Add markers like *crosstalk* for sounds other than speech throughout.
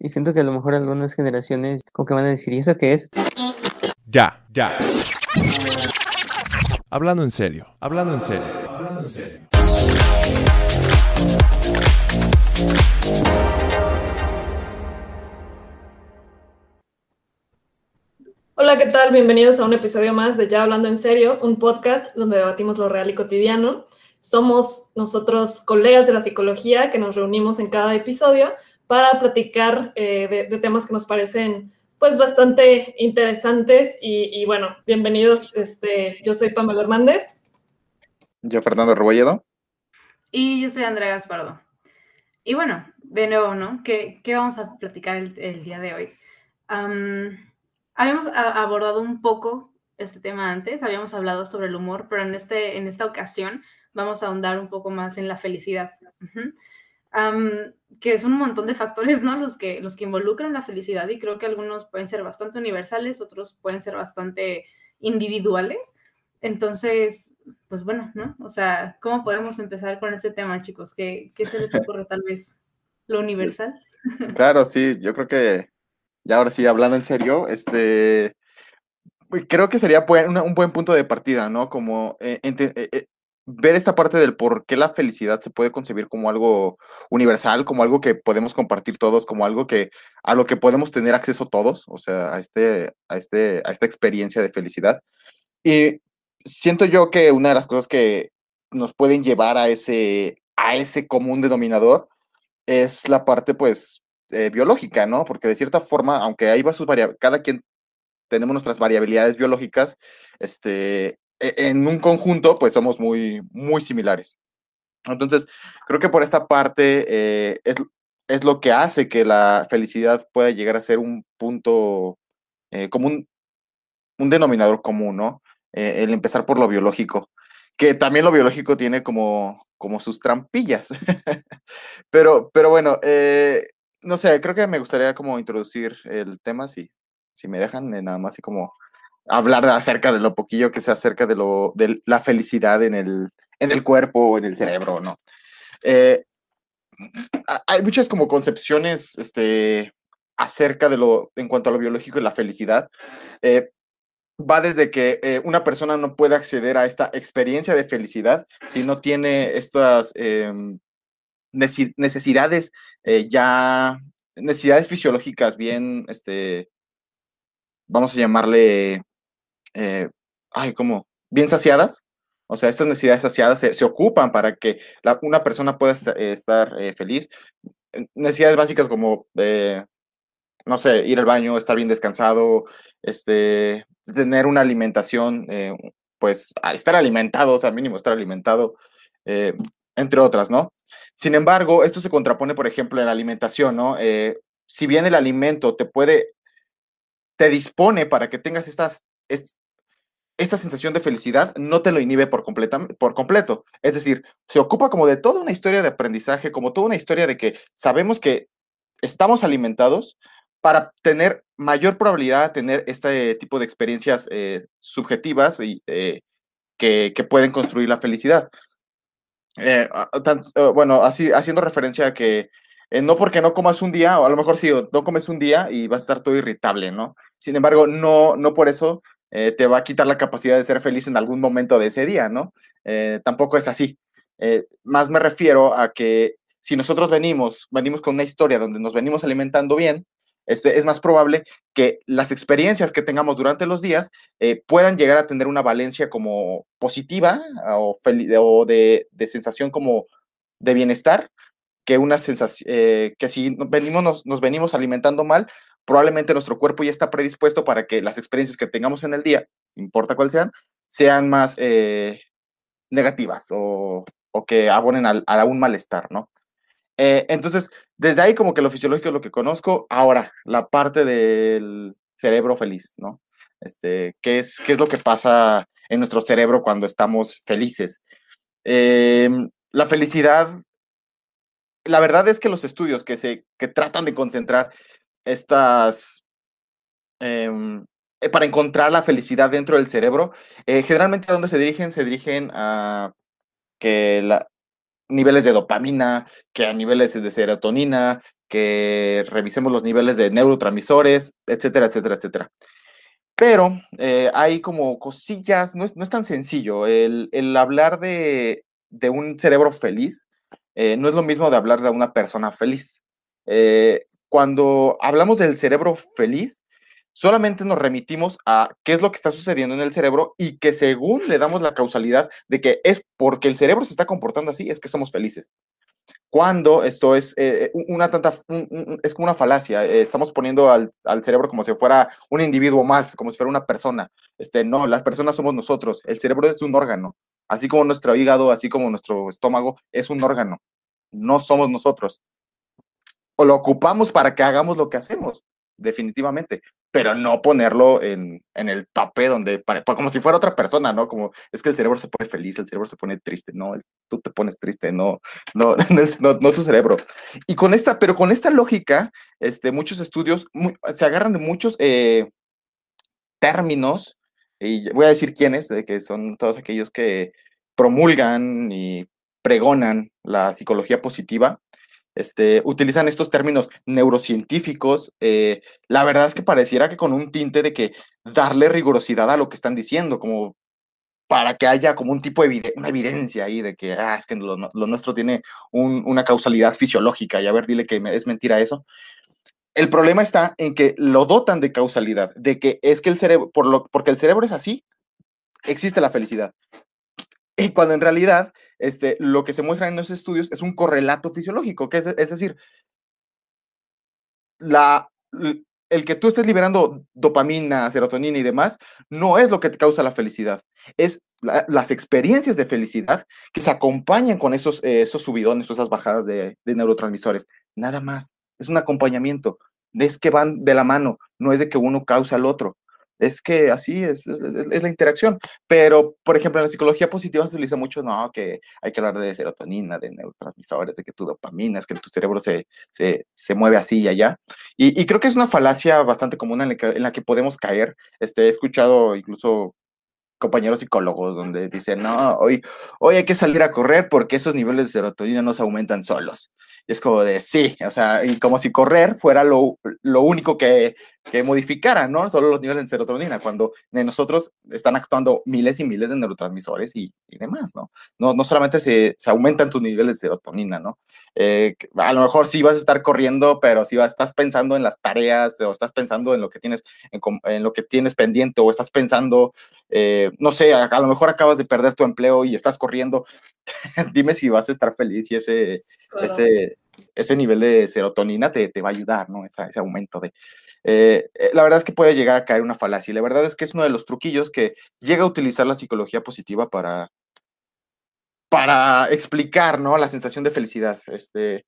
Y siento que a lo mejor algunas generaciones como que van a decir, ¿y eso qué es? Ya, ya. Hablando en serio, hablando en serio, hablando en serio. Hola, ¿qué tal? Bienvenidos a un episodio más de Ya Hablando en Serio, un podcast donde debatimos lo real y cotidiano. Somos nosotros colegas de la psicología que nos reunimos en cada episodio para platicar eh, de, de temas que nos parecen pues bastante interesantes y, y bueno, bienvenidos. Este, yo soy Pamela Hernández. Yo, Fernando Rebolledo. Y yo soy Andrea Gaspardo. Y bueno, de nuevo, ¿no? ¿Qué, qué vamos a platicar el, el día de hoy? Am, habíamos a- abordado un poco este tema antes, habíamos hablado sobre el humor, pero en, este, en esta ocasión vamos a ahondar un poco más en la felicidad. Ujú. Am, que son un montón de factores, ¿no? Los que, los que involucran la felicidad y creo que algunos pueden ser bastante universales, otros pueden ser bastante individuales. Entonces, pues bueno, ¿no? O sea, ¿cómo podemos empezar con este tema, chicos? ¿Qué, qué se les ocurre tal vez? ¿Lo universal? *laughs* Claro, sí, yo creo que ya ahora sí, hablando en serio, este, creo que sería un buen punto de partida, ¿no? Como eh, ente- eh, eh, ver esta parte del por qué la felicidad se puede concebir como algo universal, como algo que podemos compartir todos, como algo que a lo que podemos tener acceso todos, o sea, a este, a este, a esta experiencia de felicidad. Y siento yo que una de las cosas que nos pueden llevar a ese, a ese común denominador es la parte, pues, eh, biológica, ¿no? Porque de cierta forma, aunque ahí va cada quien tenemos nuestras variabilidades biológicas, este, en un conjunto, pues somos muy, muy similares. Entonces, creo que por esta parte eh, es, es lo que hace que la felicidad pueda llegar a ser un punto eh, como un, denominador común, ¿no? Eh, el empezar por lo biológico, que también lo biológico tiene como, como sus trampillas. *laughs* pero, pero bueno, no sé, creo que me gustaría como introducir el tema, si, si me dejan, nada más así como hablar acerca de lo poquillo que sea acerca de, lo, de la felicidad en el, en el cuerpo o en el cerebro, ¿no? Eh, ha- hay muchas como concepciones este, acerca de lo, en cuanto a lo biológico y la felicidad. Eh, va desde que eh, una persona no puede acceder a esta experiencia de felicidad si no tiene estas em, necesidades ya, necesidades fisiológicas bien, este, vamos a llamarle, eh, ay, ¿cómo? Bien saciadas. O sea, estas necesidades saciadas se, ocupan para que una persona pueda eh, estar eh, feliz. Eh, Necesidades básicas como, no sé, ir al baño, estar bien descansado, este, tener una alimentación, pues estar alimentado, o sea, mínimo estar alimentado, entre otras, ¿no? Sin embargo, esto se contrapone, por ejemplo, en la alimentación, ¿no? Si bien el alimento te puede, te dispone para que tengas estas, es- esta sensación de felicidad, no te lo inhibe por, completa, por completo. Es decir, se ocupa como de toda una historia de aprendizaje, como toda una historia de que sabemos que estamos alimentados para tener mayor probabilidad de tener este tipo de experiencias eh, subjetivas y, eh, que, pueden construir la felicidad. Eh, eh, bueno, así haciendo referencia a que no porque no comas un día, o a lo mejor sí, no comes un día y vas a estar todo irritable, ¿no? Sin embargo, no, no por eso eh, te va a quitar la capacidad de ser feliz en algún momento de ese día, ¿no? Eh, tampoco es así. Eh, más me refiero a que si nosotros venimos, venimos con una historia donde nos venimos alimentando bien, este, es más probable que las experiencias que tengamos durante los días puedan llegar a tener una valencia como positiva o, feli- o de, sensación como de bienestar que una sensación que si venimos, nos, nos venimos alimentando mal, probablemente nuestro cuerpo ya está predispuesto para que las experiencias que tengamos en el día, importa cuál sean, sean más eh, negativas o, que abonen a un malestar, ¿no? Eh, entonces, desde ahí como que lo fisiológico es lo que conozco. Ahora, la parte del cerebro feliz, ¿no? Este, ¿qué es, qué es lo que pasa en nuestro cerebro cuando estamos felices? Em, la felicidad, la verdad es que los estudios que, se, que tratan de concentrar estas, em, eh, para encontrar la felicidad dentro del cerebro, eh, generalmente a dónde se dirigen, se dirigen a que la, niveles de dopamina, que a niveles de serotonina, que revisemos los niveles de neurotransmisores, etcétera, etcétera, etcétera. Pero eh, hay como cosillas, no es, no es tan sencillo. El, el hablar de, de, un cerebro feliz no es lo mismo de hablar de una persona feliz. Cuando hablamos del cerebro feliz, solamente nos remitimos a qué es lo que está sucediendo en el cerebro y que según le damos la causalidad de que es porque el cerebro se está comportando así, es que somos felices. Cuando esto es eh, una tanta, es como una falacia, eh, estamos poniendo al, al, cerebro como si fuera un individuo más, como si fuera una persona. Este, no, las personas somos nosotros, el cerebro es un órgano, así como nuestro hígado, así como nuestro estómago, es un órgano, no somos nosotros. O lo ocupamos para que hagamos lo que hacemos, definitivamente, pero no ponerlo en, en el tope donde, para, como si fuera otra persona, ¿no? Como es que el cerebro se pone feliz, el cerebro se pone triste, no, tú te pones triste, no, no, *laughs* no, no, tu cerebro. Y con esta, pero con esta lógica, este, muchos estudios se agarran de muchos eh, términos, y voy a decir quiénes, que son todos aquellos que promulgan y pregonan la psicología positiva, este, utilizan estos términos neurocientíficos. Eh, la verdad es que pareciera que con un tinte de que darle rigurosidad a lo que están diciendo, como para que haya como un tipo de una evidencia ahí de que, ah, es que lo, nuestro tiene un, una causalidad fisiológica y a ver, dile que es mentira eso. El problema está en que lo dotan de causalidad, de que es que el cerebro, por lo, porque el cerebro es así, existe la felicidad. Y cuando en realidad este, lo que se muestra en los estudios es un correlato fisiológico, que es, es decir, la, el que tú estés liberando dopamina, serotonina y demás, no es lo que te causa la felicidad, es la, las experiencias de felicidad que se acompañan con esos, eh, esos subidones, esas bajadas de, de, neurotransmisores. Nada más, es un acompañamiento, es que van de la mano, no es de que uno causa al otro es que así es, es, la interacción. Pero, por ejemplo, en la psicología positiva se utiliza mucho, no, que hay que hablar de serotonina, de neurotransmisores, de que tu dopamina, es que tu cerebro se, se, se mueve así y allá. Y, y, creo que es una falacia bastante común en la que, en la que podemos caer. Este, he escuchado incluso compañeros psicólogos donde dicen, no, hoy, hoy hay que salir a correr porque esos niveles de serotonina no se aumentan solos. Y es como de, sí, o sea, y como si correr fuera lo, lo único que, que modificara, ¿no? Solo los niveles de serotonina, cuando en nosotros están actuando miles y miles de neurotransmisores y, y demás, ¿no? ¿no? No solamente se, se aumentan tus niveles de serotonina, ¿no? Eh, a lo mejor sí vas a estar corriendo, pero si vas, estás pensando en las tareas o estás pensando en lo que tienes, en, en lo que tienes pendiente o estás pensando, eh, no sé, a, a, lo mejor acabas de perder tu empleo y estás corriendo, *laughs* dime si vas a estar feliz y ese, claro. ese, ese nivel de serotonina te, te va a ayudar, ¿no? Esa, ese aumento de... Eh, la verdad es que puede llegar a caer una falacia y la verdad es que es uno de los truquillos que llega a utilizar la psicología positiva para, para explicar, ¿no? La sensación de felicidad. Este,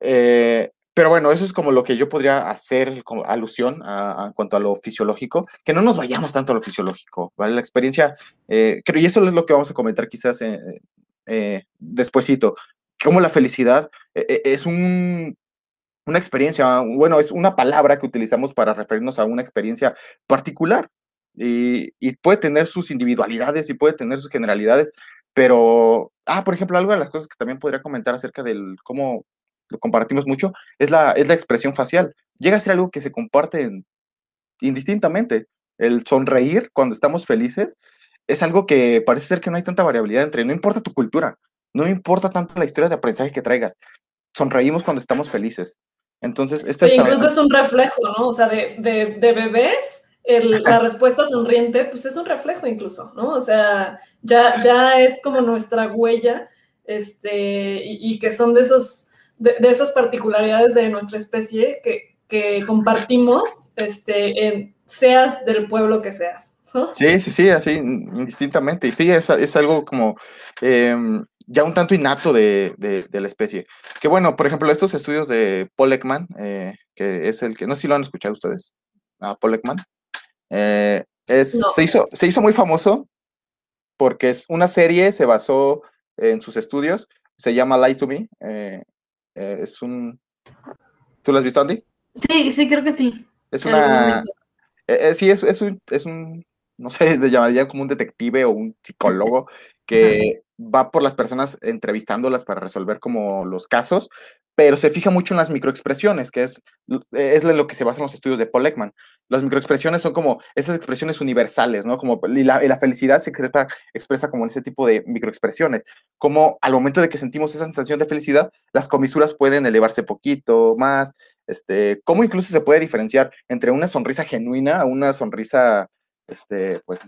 eh, pero bueno, eso es como lo que yo podría hacer como alusión a, cuanto a lo fisiológico, que no nos vayamos tanto a lo fisiológico, ¿vale? La experiencia, eh, creo, y eso es lo que vamos a comentar quizás eh, eh, despuesito, como la felicidad eh, es un, una experiencia, bueno, es una palabra que utilizamos para referirnos a una experiencia particular. Y, puede tener sus individualidades y puede tener sus generalidades, pero, ah, por ejemplo, algo de las cosas que también podría comentar acerca del cómo lo compartimos mucho es la, es la expresión facial. Llega a ser algo que se comparte indistintamente. El sonreír cuando estamos felices es algo que parece ser que no hay tanta variabilidad entre, no importa tu cultura, no importa tanto la historia de aprendizaje que traigas, sonreímos cuando estamos felices. Entonces, este es incluso es un reflejo, ¿no? O sea, de, de, de bebés el, *laughs* la respuesta sonriente, pues es un reflejo incluso, ¿no? O sea, ya, ya es como nuestra huella, este, y, y que son de, esos, de, de, esas particularidades de nuestra especie que, que compartimos, este, en, seas del pueblo que seas. Sí, sí, sí, así, indistintamente. Y sí, es, es algo como, eh, ya un tanto innato de, de- de la especie. Que bueno, por ejemplo, estos estudios de Paul Ekman, eh, que es el que, no sé si lo han escuchado ustedes, a Paul Ekman, eh, es, No. se, hizo, se hizo muy famoso porque es una serie, se basó en sus estudios, se llama Lie to Me, eh, eh, es un... ¿Tú lo has visto, Andy? Sí, sí, creo que sí. Es una... sí, es, es un, es un, no sé, le llamaría como un detective o un psicólogo *laughs* que va por las personas entrevistándolas para resolver como los casos, pero se fija mucho en las microexpresiones, que es, es en lo que se basan los estudios de Paul Ekman. Las microexpresiones son como esas expresiones universales, ¿no? Como, y la, felicidad se expresa, expresa como en ese tipo de microexpresiones. Como al momento de que sentimos esa sensación de felicidad, las comisuras pueden elevarse poquito más, este, cómo incluso se puede diferenciar entre una sonrisa genuina a una sonrisa, este, pues,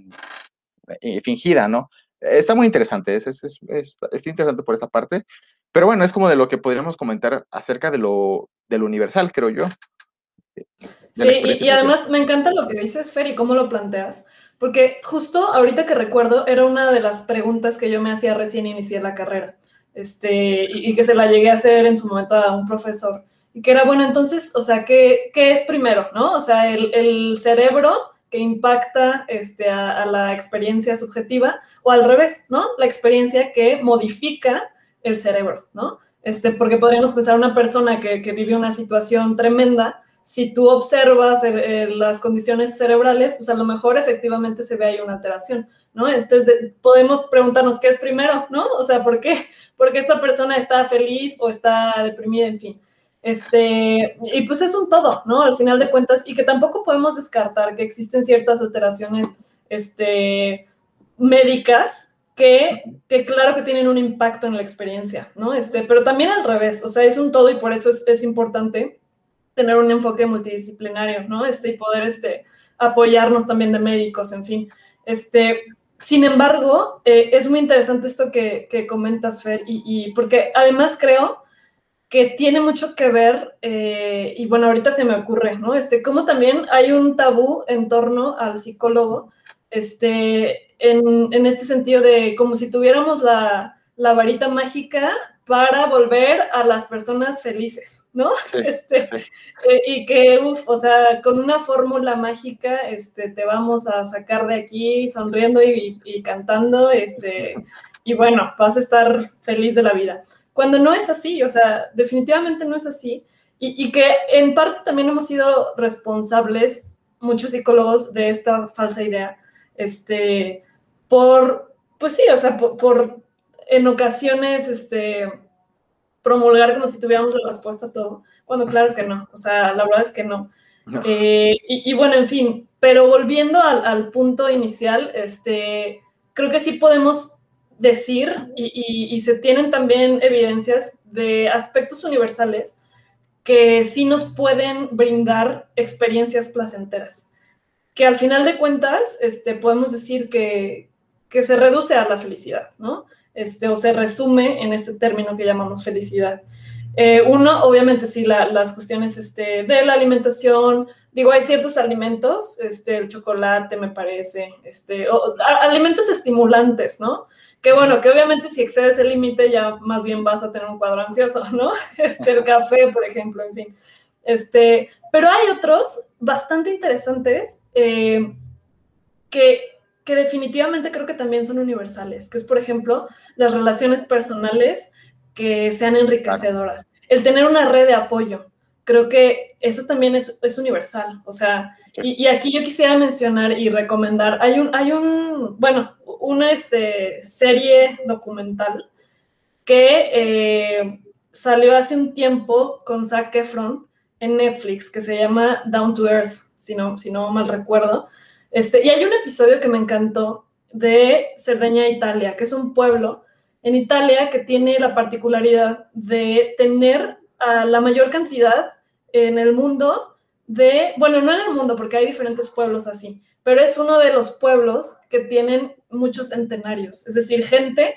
eh, fingida, ¿no? Está muy interesante, es, es, es- es- interesante por esa parte, pero bueno, es como de lo que podríamos comentar acerca de lo, de lo universal, creo yo. la Sí, y, además me encanta lo que dices, Fer, y cómo lo planteas, porque justo ahorita que recuerdo, era una de las preguntas que yo me hacía recién inicié la carrera, este, y, y que se la llegué a hacer en su momento a un profesor, y que era, bueno, entonces, o sea, ¿qué, qué es primero, no? O sea, el, el cerebro que impacta este, a, a la experiencia subjetiva, o al revés, ¿no? La experiencia que modifica el cerebro, ¿no? Este, porque podríamos pensar una persona que, que vive una situación tremenda, si tú observas las condiciones cerebrales, pues a lo mejor efectivamente se ve ahí una alteración, ¿no? Entonces de- podemos preguntarnos qué es primero, ¿no? O sea, ¿por qué? Porque esta persona está feliz o está deprimida, en fin. Este, y pues es un todo, ¿no? Al final de cuentas, y que tampoco podemos descartar que existen ciertas alteraciones este, médicas que, que claro que tienen un impacto en la experiencia, ¿no? Este, pero también al revés, o sea, es un todo y por eso es, es importante tener un enfoque multidisciplinario, ¿no? Este, y poder este, apoyarnos también de médicos, en fin. Este, sin embargo, eh, es muy interesante esto que, que comentas, Fer, y, y, porque además creo que tiene mucho que ver, eh, y bueno, ahorita se me ocurre, ¿no? Este, como también hay un tabú en torno al psicólogo, este, en, en este sentido de como si tuviéramos la, la varita mágica para volver a las personas felices, ¿no? Sí, *laughs* este, sí. eh, y que, uff, o sea, con una fórmula mágica, este, te vamos a sacar de aquí sonriendo y, y cantando, este, y bueno, vas a estar feliz de la vida. Cuando no es así, o sea, definitivamente no es así, y, y que en parte también hemos sido responsables, muchos psicólogos, de esta falsa idea, este, por, pues sí, o sea, por, por en ocasiones, este, promulgar como si tuviéramos la respuesta a todo, cuando claro que no, o sea, la verdad es que no. No. Eh, y, y, bueno, en fin, pero volviendo al, al, punto inicial, este, creo que sí podemos decir y, y, y, se tienen también evidencias de aspectos universales que sí nos pueden brindar experiencias placenteras, que al final de cuentas este, podemos decir que, que se reduce a la felicidad, ¿no? Este, o se resume en este término que llamamos felicidad. Eh, uno, obviamente, sí, la, las cuestiones este, de la alimentación, digo, hay ciertos alimentos, este, el chocolate me parece, este, o, a, alimentos estimulantes, ¿no? Que bueno, que obviamente si excedes el límite ya más bien vas a tener un cuadro ansioso, *laughs* ¿no? Este, el café, por ejemplo, en fin. Este, pero hay otros bastante interesantes eh, que, que definitivamente creo que también son universales, que es, por ejemplo, las relaciones personales que sean enriquecedoras. El tener una red de apoyo. Creo que eso también es, es universal. O sea, y, y, aquí yo quisiera mencionar y recomendar, hay un, hay un bueno, una este, serie documental que eh, salió hace un tiempo con Zac Efron en Netflix, que se llama Down to Earth, si no, si no mal recuerdo. Este, y hay un episodio que me encantó de Cerdeña, Italia, que es un pueblo en Italia que tiene la particularidad de tener a la mayor cantidad en el mundo de, bueno, no en el mundo porque hay diferentes pueblos así, pero es uno de los pueblos que tienen muchos centenarios, es decir, gente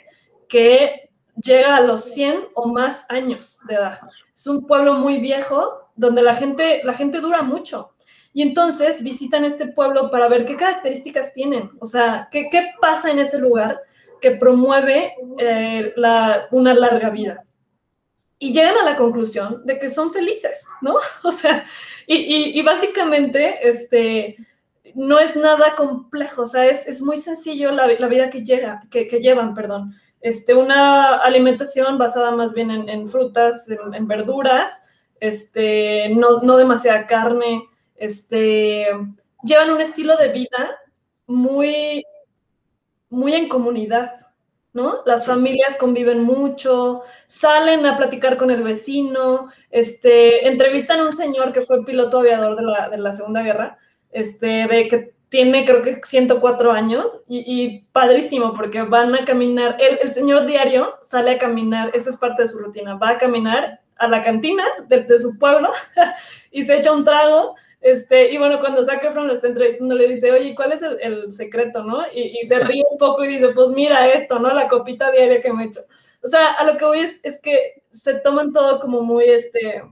que llega a los 100 o más años de edad. Es un pueblo muy viejo donde la gente, la gente dura mucho. Y entonces visitan este pueblo para ver qué características tienen, o sea, qué, qué pasa en ese lugar que promueve eh, una larga vida. Y llegan a la conclusión de que son felices, ¿no? *laughs* O sea, y, básicamente, este, no es nada complejo, o sea, es, muy sencillo la, vida que, llega, que, llevan, perdón. Este, una alimentación basada más bien en, frutas, en, verduras, este, no, no demasiada carne, este, llevan un estilo de vida muy, muy en comunidad, ¿no? Las familias conviven mucho, salen a platicar con el vecino, este, entrevistan a un señor que fue piloto aviador de la, de la Segunda Guerra, este, de que tiene creo que 104 años y, padrísimo porque van a caminar, el, el, señor diario sale a caminar, eso es parte de su rutina, va a caminar a la cantina de, de su pueblo *laughs* y se echa un trago este, y bueno, cuando Zac Efron lo está entrevistando, le dice, oye, ¿cuál es el, secreto, no? Y, se ríe un poco y dice, pues mira esto, ¿no? La copita diaria que me he hecho. O sea, a lo que voy es, es que se toman todo como muy, este,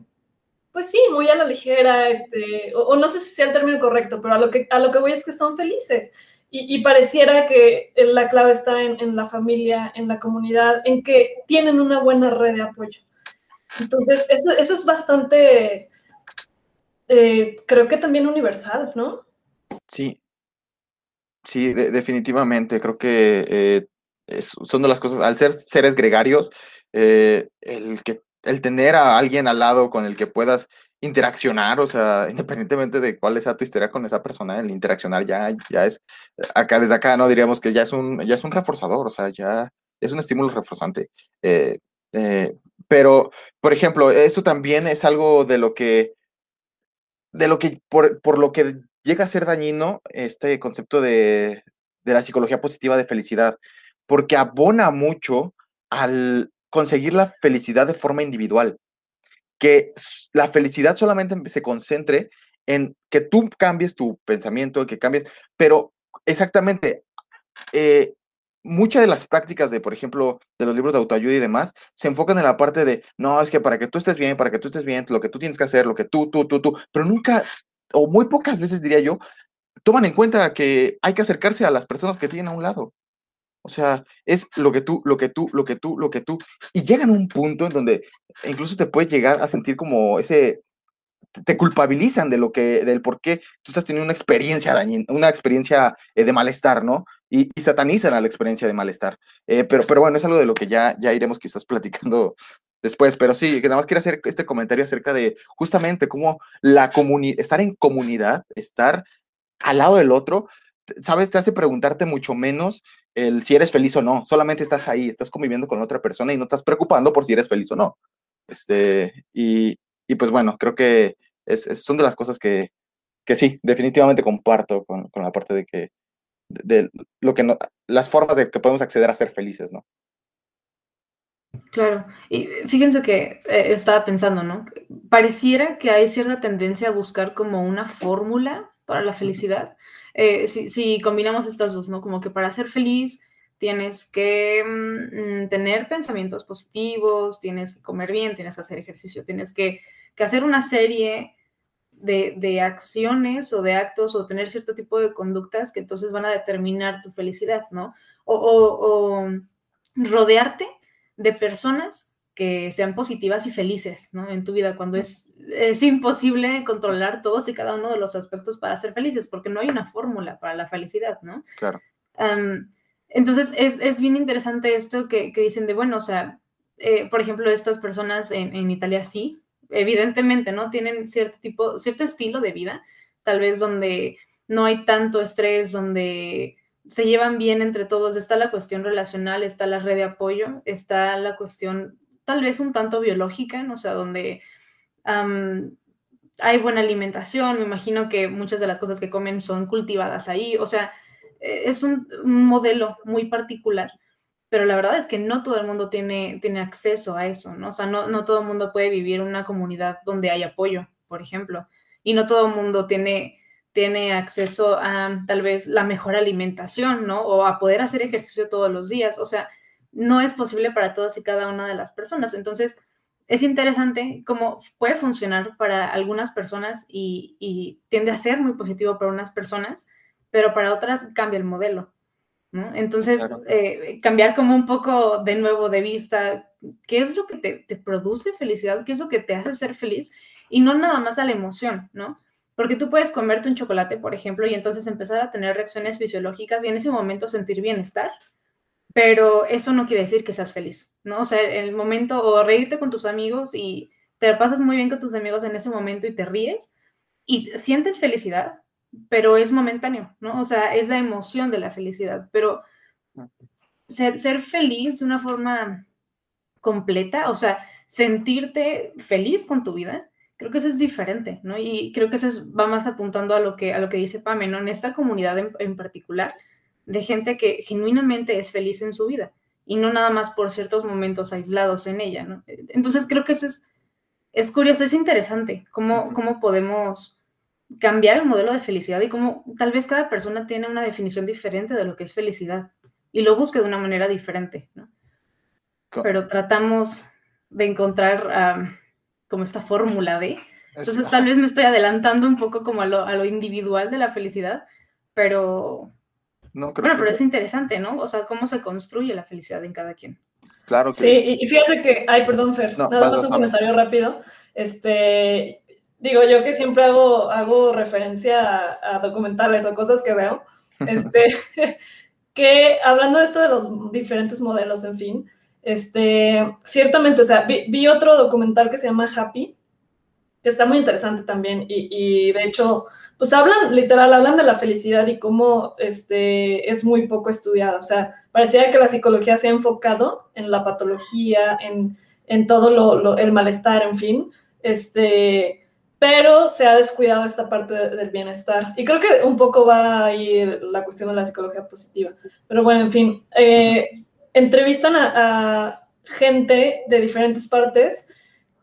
pues sí, muy a la ligera, este, o, no sé si sea el término correcto, pero a lo que, a lo que voy es que son felices. Y, pareciera que la clave está en, en, la familia, en la comunidad, en que tienen una buena red de apoyo. Entonces, eso, eso es bastante eh, creo que también universal, ¿no? Sí, sí, definitivamente. Creo que eh, son de las cosas, al ser seres gregarios, eh, el, que, el tener a alguien al lado con el que puedas interaccionar, o sea, *laughs* independientemente de cuál sea tu historia con esa persona, el interaccionar ya, ya es, acá desde acá, ¿no? Diríamos que ya es un, ya es un reforzador, o sea, ya es un estímulo reforzante. pero, por ejemplo, eso también es algo de lo que de lo que, por, lo que llega a ser dañino este concepto de, la psicología positiva de felicidad, porque abona mucho al conseguir la felicidad de forma individual, que la felicidad solamente se concentre en que tú cambies tu pensamiento, que cambies, pero exactamente, eh, muchas de las prácticas de, por ejemplo, de los libros de autoayuda y demás, se enfocan en la parte de, no, es que para que tú estés bien, para que tú estés bien, lo que tú tienes que hacer, lo que tú, tú, tú, tú, pero nunca, o muy pocas veces diría yo, toman en cuenta que hay que acercarse a las personas que tienen a un lado. O sea, es lo que tú, lo que tú, lo que tú, lo que tú. Y llegan a un punto en donde incluso te puedes llegar a sentir como ese, te culpabilizan de lo que, del por qué tú estás teniendo una experiencia una experiencia eh, de malestar, ¿no? Y, satanizan a la experiencia de malestar. Eh, pero, pero bueno, es algo de lo que ya, ya iremos quizás platicando *laughs* después, pero sí, que nada más quiero hacer este comentario acerca de justamente cómo la estar en comunidad, estar al lado del otro, sabes, te hace preguntarte mucho menos el si eres feliz o no, solamente estás ahí, estás conviviendo con otra persona y no estás preocupando por si eres feliz o no. Este, y, y pues bueno, creo que son de las cosas que, que sí, definitivamente comparto con, con la parte de que, de, lo que no, las formas de que podemos acceder a ser felices, ¿no? Claro, y fíjense que eh, estaba pensando, ¿no? Pareciera que hay cierta tendencia a buscar como una fórmula para la felicidad. Eh, si, si, combinamos estas dos, ¿no? Como que para ser feliz tienes que mm, tener pensamientos positivos, tienes que comer bien, tienes que hacer ejercicio, tienes que, que hacer una serie de, acciones o de actos o tener cierto tipo de conductas que entonces van a determinar tu felicidad, ¿no? O, rodearte de personas que sean positivas y felices, ¿no? En tu vida, cuando es, es imposible controlar todos y cada uno de los aspectos para ser felices, porque no hay una fórmula para la felicidad, ¿no? Claro. entonces, es, bien interesante esto que, dicen de, bueno, o sea, eh, por ejemplo, estas personas en, en Italia sí, evidentemente, ¿no? Tienen cierto tipo, cierto estilo de vida, tal vez donde no hay tanto estrés, donde se llevan bien entre todos, está la cuestión relacional, está la red de apoyo, está la cuestión tal vez un tanto biológica, ¿no? o sea, donde hay buena alimentación, me imagino que muchas de las cosas que comen son cultivadas ahí, o sea, e, es un modelo muy particular pero la verdad es que no todo el mundo tiene, tiene acceso a eso, ¿no? O sea, no, no todo el mundo puede vivir en una comunidad donde hay apoyo, por ejemplo, y no todo el mundo tiene, tiene acceso a tal vez la mejor alimentación, ¿no? O a poder hacer ejercicio todos los días, o sea, no es posible para todas y cada una de las personas. Entonces, es interesante cómo puede funcionar para algunas personas y, y tiende a ser muy positivo para unas personas, pero para otras cambia el modelo. ¿No? Entonces, Claro. eh, cambiar como un poco de nuevo de vista, ¿qué es lo que te, te produce felicidad? ¿Qué es lo que te hace ser feliz? Y no nada más a la emoción, ¿no? Porque tú puedes comerte un chocolate, por ejemplo, y entonces empezar a tener reacciones fisiológicas y en ese momento sentir bienestar, pero eso no quiere decir que seas feliz, ¿no? O sea, el momento, o reírte con tus amigos y te pasas muy bien con tus amigos en ese momento y te ríes y sientes felicidad, pero es momentáneo, ¿no? O sea, es la emoción de la felicidad, pero ser, feliz de una forma completa, o sea, sentirte feliz con tu vida, creo que eso es diferente, ¿no? Y creo que eso es- va más apuntando a lo que, a lo que dice Pame. En esta comunidad en, en particular, de gente que genuinamente es feliz en su vida y no nada más por ciertos momentos aislados en ella, ¿no? Entonces creo que eso es, es curioso, es interesante, cómo, cómo podemos cambiar el modelo de felicidad y cómo tal vez cada persona tiene una definición diferente de lo que es felicidad y lo busca de una manera diferente, ¿no? Pero tratamos de encontrar como esta fórmula de... Entonces Es- tal vez me estoy adelantando un poco como a lo, a lo individual de la felicidad, pero no, creo bueno, que- pero es interesante, ¿no? O sea, cómo se construye la felicidad en cada quien. claro que Sí, y, y fíjate que, ay, perdón, Fer, No, nada más un comentario rápido. Este, digo yo que siempre hago, hago referencia a, a documentales o cosas que veo, *laughs* este, *laughs* que hablando de esto de los diferentes modelos, en fin, este, ciertamente, o sea, vi, vi otro documental que se llama Happy, que está muy interesante también, y, y de hecho, pues hablan, literal, hablan de la felicidad y cómo este, es muy poco estudiada. O sea, parecía que la psicología se ha enfocado en la patología, en, en todo lo, lo- el malestar, en fin, este, pero se ha descuidado esta parte de- del bienestar. Y creo que un poco va ahí la cuestión de la psicología positiva. Pero bueno, en fin, eh, entrevistan a, a gente de diferentes partes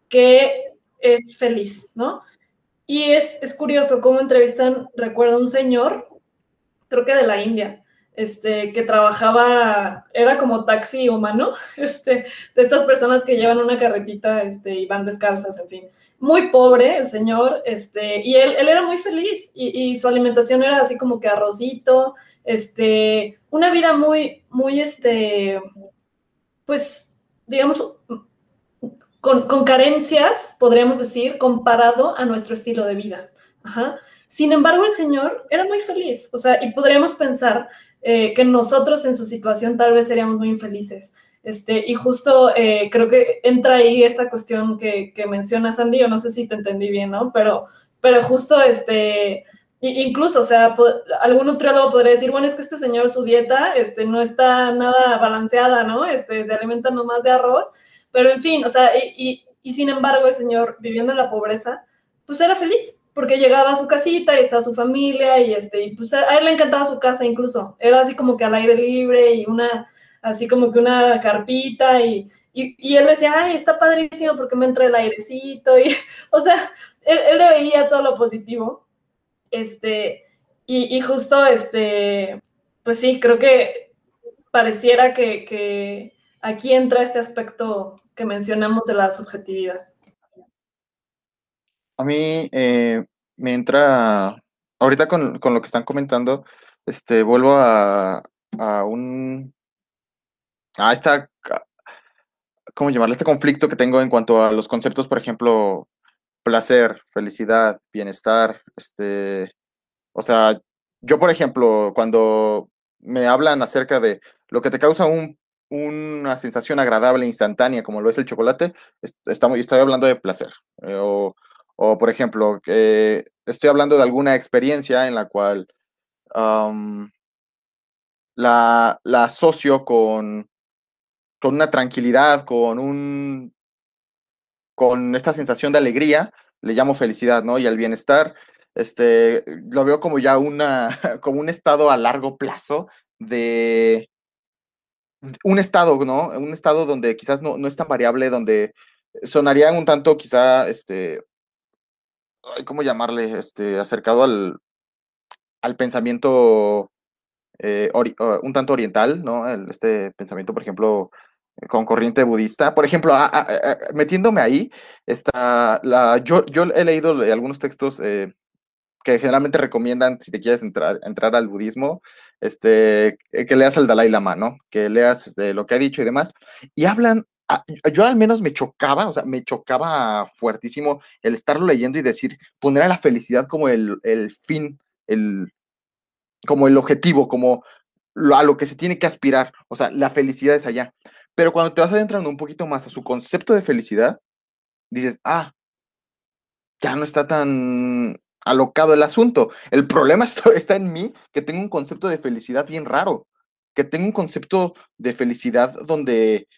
que es feliz, ¿no? Y es, es curioso cómo entrevistan, recuerdo un señor, creo que de la India, este, que trabajaba, era como taxi humano, *laughs* este, de estas personas que llevan una carretita este, y van descalzas, en fin. Muy pobre el señor, este, y él, él era muy feliz y, su alimentación era así como que arrocito, este, una vida muy, muy, este, pues, digamos, con, con, carencias, podríamos decir, comparado a nuestro estilo de vida. Ajá. Sin embargo, el Señor era muy feliz, o sea, y podríamos pensar eh, que nosotros en su situación tal vez seríamos muy infelices. Este, y justo eh, creo que entra ahí esta cuestión que, que menciona Sandy, yo no sé si te entendí bien, ¿no? Pero, pero justo este, incluso, o sea, algún nutriólogo podría decir, bueno, es que este señor su dieta este, no está nada balanceada, ¿no? Este, se alimenta nomás de arroz, pero en fin, o sea, y, y, sin embargo el señor viviendo en la pobreza, pues era feliz, porque llegaba a su casita y estaba su familia y este, y pues a él le encantaba su casa incluso, era así como que al aire libre y una, así como que una carpita y, y, y él decía, ay, está padrísimo porque me entra el airecito *laughs* y, o sea, él, él le veía todo lo positivo, este, y, y justo, este, pues sí, creo que pareciera que, que aquí entra este aspecto que mencionamos de la subjetividad. A mí eh, me entra, ahorita con, con, lo que están comentando, este, vuelvo a, a un, a esta, ¿cómo llamarlo? Este conflicto que tengo en cuanto a los conceptos, por ejemplo, placer, felicidad, bienestar, este, o sea, yo, por ejemplo, cuando me hablan acerca de lo que te causa un, una sensación agradable, instantánea, como lo es el chocolate, estamos, estoy hablando de placer. Eh, o, o, por ejemplo, eh, estoy hablando de alguna experiencia en la cual la, la, asocio con, con una tranquilidad, con un con esta sensación de alegría, le llamo felicidad, ¿no? Y el bienestar, este, lo veo como ya una, *laughs* como un estado a largo plazo de un estado, ¿no? Un estado donde quizás no, no es tan variable, donde sonaría un tanto quizá, este, ¿cómo llamarle? Este, acercado al, al pensamiento eh, un tanto oriental, ¿no? Este pensamiento, por ejemplo, con corriente budista. Por ejemplo, a, a, a, metiéndome ahí, está la, yo, yo he leído algunos textos eh, que generalmente recomiendan, si te quieres entrar, al budismo, este, que leas al Dalai Lama, ¿no? Que leas este, lo que ha dicho y demás. Y hablan, ah, yo al menos me chocaba, o sea, me chocaba fuertísimo el estarlo leyendo y decir, poner a la felicidad como el, el fin, el, como el objetivo, como a lo que se tiene que aspirar. O sea, la felicidad es allá. Pero cuando te vas adentrando un poquito más a su concepto de felicidad, dices, ah, ya no está tan alocado el asunto. El problema *laughs* está en mí, que tengo un concepto de felicidad bien raro, que tengo un concepto de felicidad donde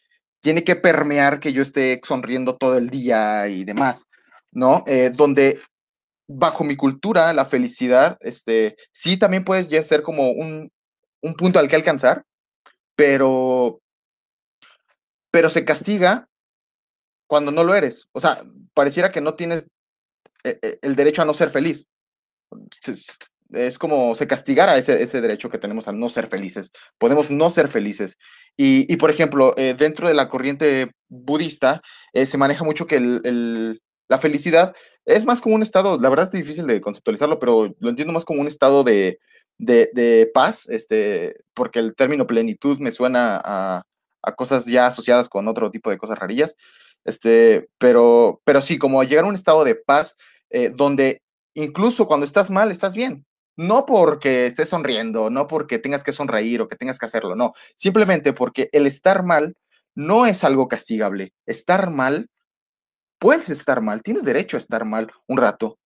tiene que permear que yo esté sonriendo todo el día y demás, ¿no? Eh, donde bajo mi cultura, la felicidad, este, sí también puedes ya ser como un, un punto al que alcanzar, pero, pero se castiga cuando no lo eres. O sea, pareciera que no tienes eh, eh, el derecho a no ser feliz. Es como se castigara ese, ese derecho que tenemos a no ser felices. Podemos no ser felices. Y, y por ejemplo, eh, dentro de la corriente budista, se maneja mucho que el, la felicidad es más como un estado, la verdad es difícil de conceptualizarlo, pero lo entiendo más como un estado de, de, de paz, este, porque el término plenitud me suena a, a, cosas ya asociadas con otro tipo de cosas rarillas. Este, pero, pero sí, como llegar a un estado de paz eh, donde incluso cuando estás mal, estás bien. No porque estés sonriendo, no porque tengas que sonreír o que tengas que hacerlo, no. Simplemente porque el estar mal no es algo castigable. Estar mal, puedes estar mal, tienes derecho a estar mal un rato,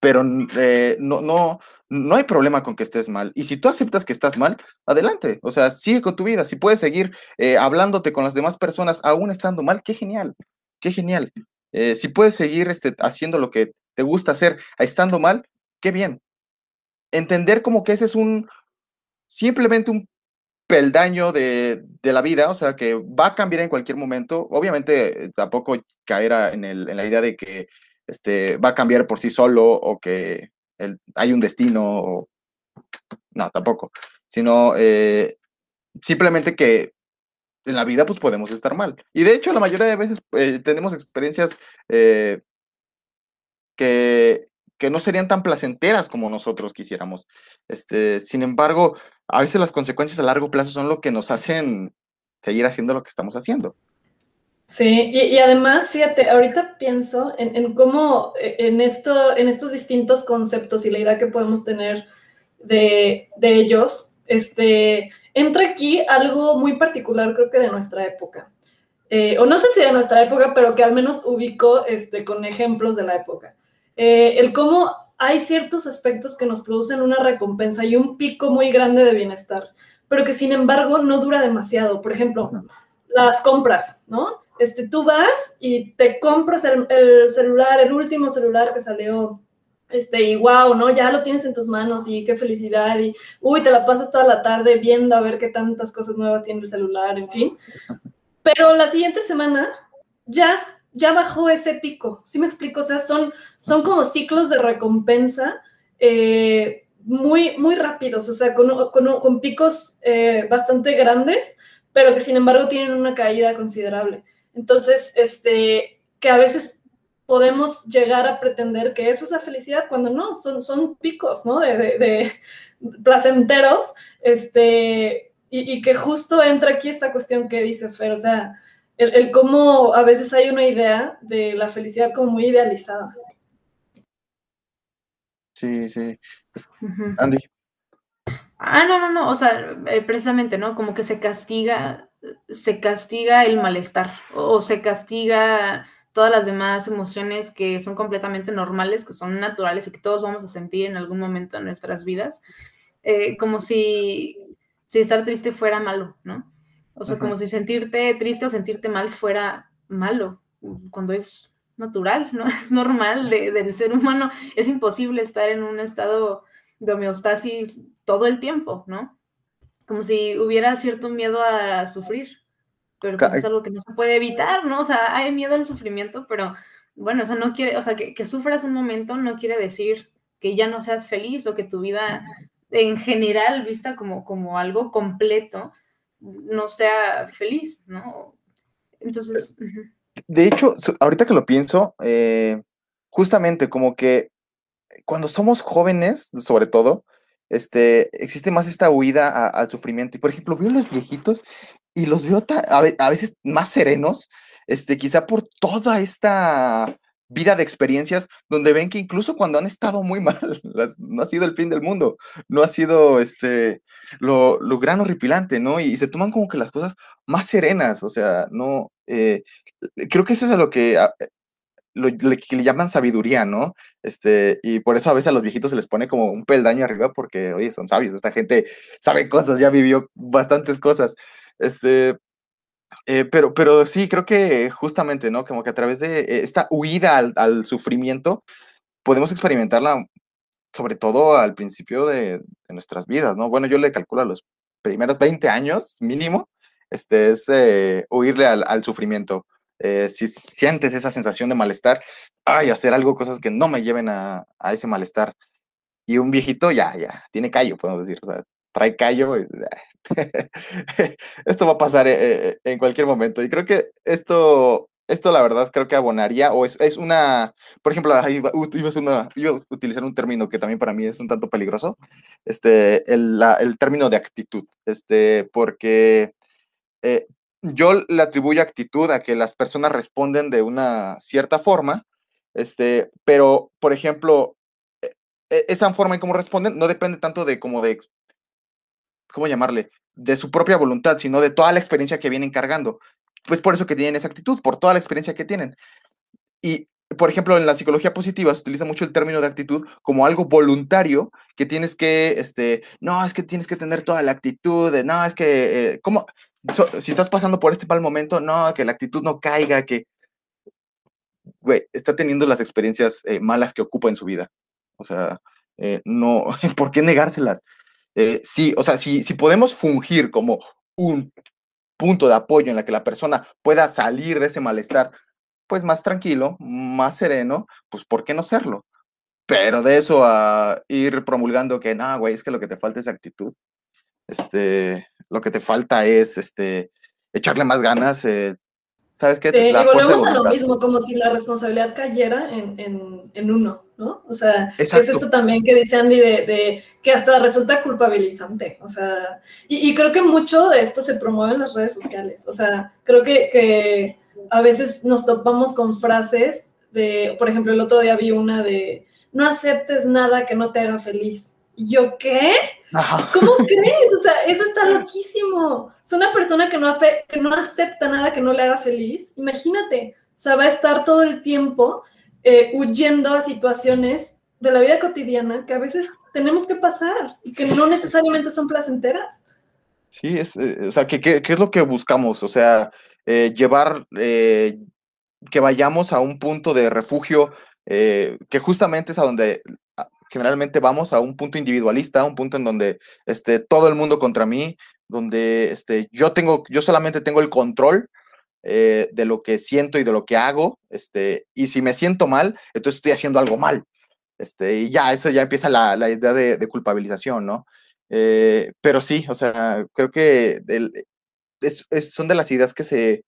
pero eh, no, no, no hay problema con que estés mal. Y si tú aceptas que estás mal, adelante. O sea, sigue con tu vida. Si puedes seguir eh, hablándote con las demás personas aún estando mal, qué genial, qué genial. si puedes seguir este, haciendo lo que te gusta hacer estando mal, qué bien. Entender como que ese es un, simplemente un peldaño de, de, la vida, o sea, que va a cambiar en cualquier momento. Obviamente, eh, tampoco caer en, el, en, la idea de que este, va a cambiar por sí solo o que hay un destino. No, tampoco. Sino eh, simplemente que en la vida pues podemos estar mal. Y de hecho, la mayoría de veces eh, tenemos experiencias que, que no serían tan placenteras como nosotros quisiéramos. Este, sin embargo, a veces las consecuencias a largo plazo son lo que nos hacen seguir haciendo lo que estamos haciendo. Sí, y, además, fíjate, ahorita pienso en, cómo e, en, esto, en estos distintos conceptos y la idea que podemos tener de, de, ellos, este, entra aquí algo muy particular, creo que de nuestra época. Eh, o no sé si de nuestra época, pero que al menos ubico este, con ejemplos de la época. Eh, el cómo hay ciertos aspectos que nos producen una recompensa y un pico muy grande de bienestar, pero que sin embargo no dura demasiado. Por ejemplo, las compras, ¿no? Este, tú vas y te compras el, celular, el último celular que salió, este, y wow, ¿no? Ya lo tienes en tus manos y qué felicidad y, uy, te la pasas toda la tarde viendo a ver qué tantas cosas nuevas tiene el celular, en fin. *laughs* Pero la siguiente semana ya ya bajó ese pico, ¿sí me explico? O sea, son, son como ciclos de recompensa eh, muy, muy rápidos, o sea, con, picos eh, bastante grandes, pero que sin embargo tienen una caída considerable. Entonces, este, que a veces podemos llegar a pretender que eso es la felicidad cuando no, son, son picos, ¿no? De, placenteros, este, y, y, que justo entra aquí esta cuestión que dices, Fer, o sea, el, cómo a veces hay una idea de la felicidad como muy idealizada. Sí, sí. Andy. Ah, no, no, no, o sea, eh, precisamente, ¿no? Como que se castiga, se castiga el malestar o se castiga todas las demás emociones que son completamente normales, que son naturales y que todos vamos a sentir en algún momento en nuestras vidas, eh, como si, si estar triste fuera malo, ¿no? O sea, como si sentirte triste o sentirte mal fuera malo, cuando es natural, ¿no? *laughs* Es normal del ser humano. Es imposible estar en un estado de homeostasis todo el tiempo, ¿no? Como si hubiera cierto miedo a sufrir, pero pues es algo que no se puede evitar, ¿no? O sea, hay miedo al sufrimiento, pero bueno, eso no quiere, o sea, que, que sufras un momento no quiere decir que ya no seas feliz o que tu vida en general, vista como, como algo completo, no sea feliz, ¿no? Entonces... De hecho, ahorita que lo pienso, eh, justamente como que cuando somos jóvenes, sobre todo, este, existe más esta huida a- al sufrimiento. Y por ejemplo, veo los viejitos y los veo a, a veces más serenos, este, quizá por toda esta vida de experiencias donde ven que incluso cuando han estado muy *laughs* mal, no ha sido el fin del mundo, no ha sido este, lo, lo gran horripilante, ¿no? Y, se toman como que las cosas más serenas, o sea, no, eh, creo que eso es a lo que, a- lo, le- que le llaman sabiduría, ¿no? Este, y por eso a veces a los viejitos se les pone como un peldaño arriba porque, oye, son sabios, esta gente sabe cosas, ya vivió bastantes cosas. Este, eh, pero, pero sí, creo que justamente, ¿no? Como que a través de eh, esta huida al, al sufrimiento, podemos experimentarla sobre todo al principio de, de nuestras vidas, ¿no? Bueno, yo le calculo a los primeros 20 años mínimo, este es eh, huirle al, al sufrimiento. Eh, si sientes esa sensación de malestar, ay, hacer algo, cosas que no me lleven a, a ese malestar. Y un viejito ya, ya, tiene callo, podemos decir, o sea, trae callo. *laughs* esto va a pasar eh, en cualquier momento. Y creo que esto, esto la verdad, creo que abonaría, o es, es una, por ejemplo, iba, iba una- iba a utilizar un término que también para mí es un tanto peligroso, este, el, la- el término de actitud, este, porque eh, yo le atribuyo actitud a que las personas responden de una cierta forma, este, pero, por ejemplo, e- e- esa forma en cómo responden no depende tanto de como de, ¿cómo llamarle? De su propia voluntad, sino de toda la experiencia que vienen cargando. Pues por eso que tienen esa actitud, por toda la experiencia que tienen. Y, por ejemplo, en la psicología positiva se utiliza mucho el término de actitud como algo voluntario que tienes que, este, no, es que tienes que tener toda la actitud, no, es que, eh, ¿cómo? Si estás pasando por este mal momento, no, que la actitud no caiga, que, güey, está teniendo las experiencias eh, malas que ocupa en su vida. O sea, eh, no, *laughs* ¿por qué negárselas? Eh, sí, o sea, si, si podemos fungir como un punto de apoyo en la que la persona pueda salir de ese malestar, pues más tranquilo, más sereno, pues ¿por qué no serlo? Pero de eso a ir promulgando que, no, güey, es que lo que te falta es actitud, este, lo que te falta es, este, echarle más ganas, eh, ¿sabes qué? Y volvemos a lo mismo, como si la responsabilidad cayera en, en- en uno, ¿no? O sea, es esto también que dice Andy de, de que hasta resulta culpabilizante, o sea, y, y creo que mucho de esto se promueve en las redes sociales, o sea, creo que, que a veces nos topamos con frases de, por ejemplo, el otro día vi una de, no aceptes nada que no te haga feliz. Yo, ¿qué? Ajá. ¿Cómo crees? O sea, eso está loquísimo. Es una persona que no, que no acepta nada que no le haga feliz. Imagínate, o sea, va a estar todo el tiempo eh, huyendo a situaciones de la vida cotidiana que a veces tenemos que pasar y que no necesariamente son placenteras. Sí, es, eh, o sea, ¿qué, qué, qué es lo que buscamos? O sea, eh, llevar, que vayamos a un punto de refugio, que justamente es a donde generalmente vamos, a un punto individualista, un punto en donde este, todo el mundo contra mí, donde este, yo, tengo, yo solamente tengo el control eh, de lo que siento y de lo que hago, este, y si me siento mal, entonces estoy haciendo algo mal. Este, y ya, eso ya empieza la, la idea de, culpabilización, ¿no? Eh, pero sí, o sea, creo que son de las ideas que se,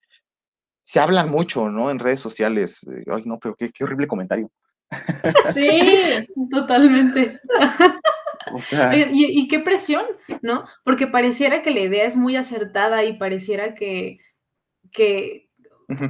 se hablan mucho, ¿no? En redes sociales. Eh, Ay, no, pero qué, qué horrible comentario. *laughs* Sí, Totalmente. O sea, Y, y qué presión, ¿no? Porque pareciera que la idea es muy acertada y pareciera que, que,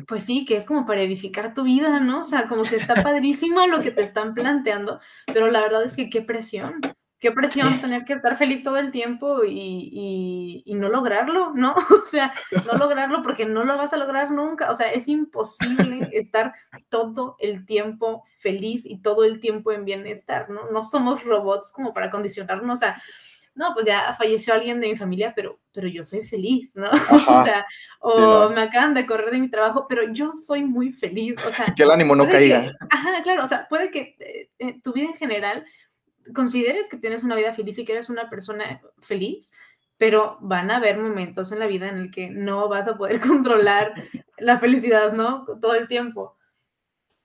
pues sí, que es como para edificar tu vida, ¿no? O sea, como que está padrísimo lo que te están planteando, pero la verdad es que qué presión, qué presión tener que estar feliz todo el tiempo y, y- y no lograrlo, *laughs* ¿no? O sea, no lograrlo porque no lo vas a lograr nunca, o sea, es imposible *laughs* estar todo el tiempo feliz y todo el tiempo en bienestar, ¿no? No somos robots como para condicionarnos a no, pues ya falleció alguien de mi familia, pero, pero yo soy feliz, ¿no? *laughs* Ajá. o sea, o no. me acaban de correr de mi trabajo, pero yo soy muy feliz, o sea, que el ánimo no caiga. que- ajá, claro, o sea, puede que eh, eh, tu vida en general consideres que tienes una vida feliz y que eres una persona feliz, pero van a haber momentos en la vida en el que no vas a poder *laughs* controlar la felicidad, ¿no? Todo el tiempo.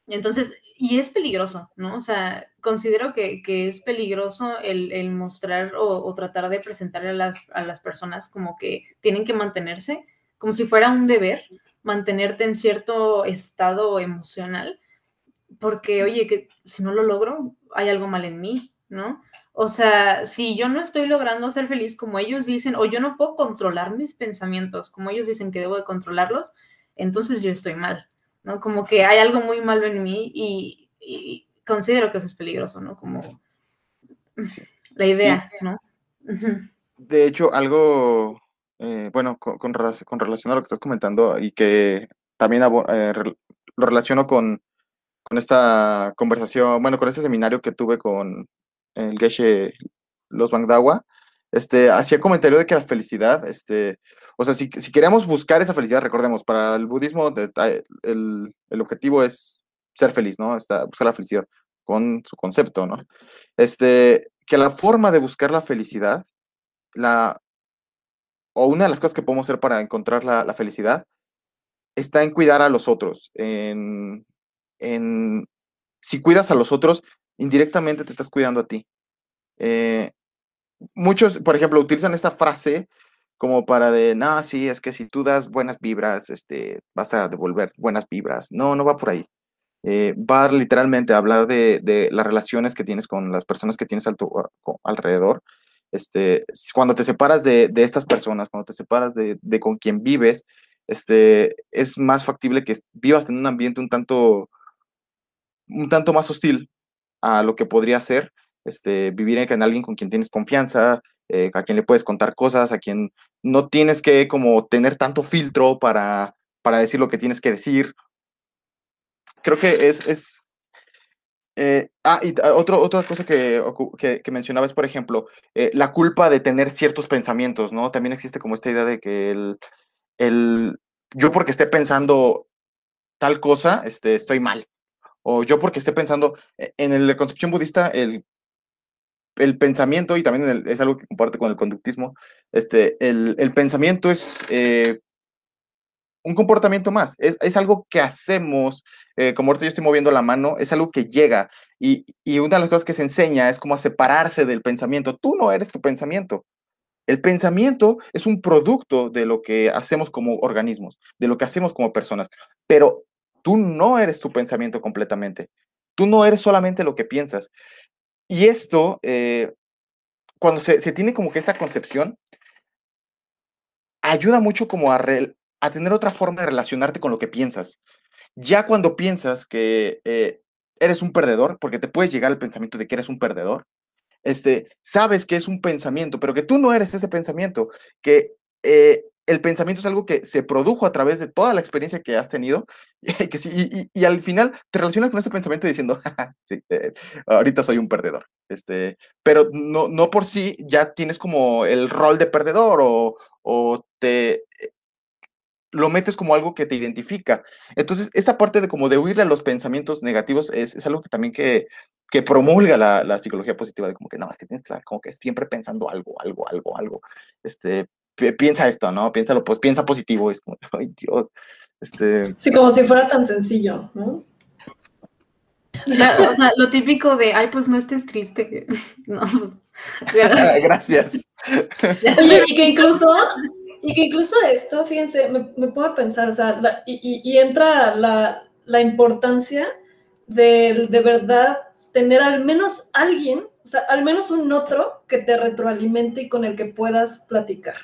Entonces, y es peligroso, ¿no? O sea, considero que, que es peligroso el, el mostrar o, tratar de presentarle a las, a las personas como que tienen que mantenerse, como si fuera un deber, mantenerte en cierto estado emocional, porque, oye, que si no lo logro, hay algo mal en mí, ¿no? O sea, si yo no estoy logrando ser feliz como ellos dicen, o yo no puedo controlar mis pensamientos como ellos dicen que debo de controlarlos, entonces yo estoy mal, ¿no? Como que hay algo muy malo en mí y, y considero que eso es peligroso, ¿no? Como la idea, ¿no? De hecho, algo, eh, bueno, con, con, con, relación a lo que estás comentando y que también eh, lo relaciono con, con esta conversación, bueno, con este seminario que tuve con el Geshe Los Bangdawa, este, hacía comentario de que la felicidad, este, o sea, si, si queremos buscar esa felicidad, recordemos, para el budismo el, el objetivo es ser feliz, ¿no? Está, buscar la felicidad con su concepto, ¿no? Este, que la forma de buscar la felicidad, la, o una de las cosas que podemos hacer para encontrar la, la felicidad, está en cuidar a los otros, en, en, si cuidas a los otros, indirectamente te estás cuidando a ti. Eh, muchos, por ejemplo, utilizan esta frase como para de, no, sí, es que si tú das buenas vibras, este, vas a devolver buenas vibras. No, no va por ahí. Eh, va literalmente a hablar de, de, las relaciones que tienes con las personas que tienes al tu, alrededor. Este, cuando te separas de, de, estas personas, cuando te separas de, de, con quien vives, este, es más factible que vivas en un ambiente un tanto, un tanto más hostil a lo que podría ser este, vivir con alguien con quien tienes confianza, eh, a quien le puedes contar cosas, a quien no tienes que como tener tanto filtro para, para decir lo que tienes que decir. Creo que es... es eh, ah, y otro, otra cosa que, que, que mencionaba es, por ejemplo, eh, la culpa de tener ciertos pensamientos, ¿no? También existe como esta idea de que el, el yo porque esté pensando tal cosa, este, estoy mal. O yo porque esté pensando, e, en la concepción budista, el el pensamiento, y también es algo que comparte con el conductismo, este, el, el pensamiento es eh, un comportamiento más, es, es, algo que hacemos, eh, como ahorita yo estoy moviendo la mano, es algo que llega, y, y, una de las cosas que se enseña es como a separarse del pensamiento. Tú no eres tu pensamiento. El pensamiento es un producto de lo que hacemos como organismos, de lo que hacemos como personas, pero tú no eres tu pensamiento completamente. Tú no eres solamente lo que piensas. Y esto, eh, cuando se, tiene como que esta concepción, ayuda mucho como a, a, tener otra forma de relacionarte con lo que piensas. Ya cuando piensas que eh, eres un perdedor, porque te puede llegar el pensamiento de que eres un perdedor, este, sabes que es un pensamiento, pero que tú no eres ese pensamiento, que eh, el pensamiento es algo que se produjo a través de toda la experiencia que has tenido y, *laughs* que sí, y, al final te relacionas con ese pensamiento diciendo, sí, eh, ahorita soy un perdedor. Este, pero no, no por sí ya tienes como el rol de perdedor o, o te eh, lo metes como algo que te identifica. Entonces, esta parte de como de huirle a los pensamientos negativos es, es algo que también que, que promulga la, la, psicología positiva, de como que no, es que tienes que estar como que siempre pensando algo, algo, algo, algo. Este, piensa esto, ¿no? Piénsalo, pues piensa positivo, es como, *laughs* ay Dios. Este... Sí, como si fuera tan sencillo, ¿no? O sea, o sea, lo típico de, ay, pues no estés triste. *laughs* No, pues, *laughs* Gracias. Oye, y que incluso, y que incluso esto, fíjense, me, me puedo pensar, o sea, la, y, y, entra la, la importancia de, de verdad tener al menos alguien, o sea, al menos un otro que te retroalimente y con el que puedas platicar.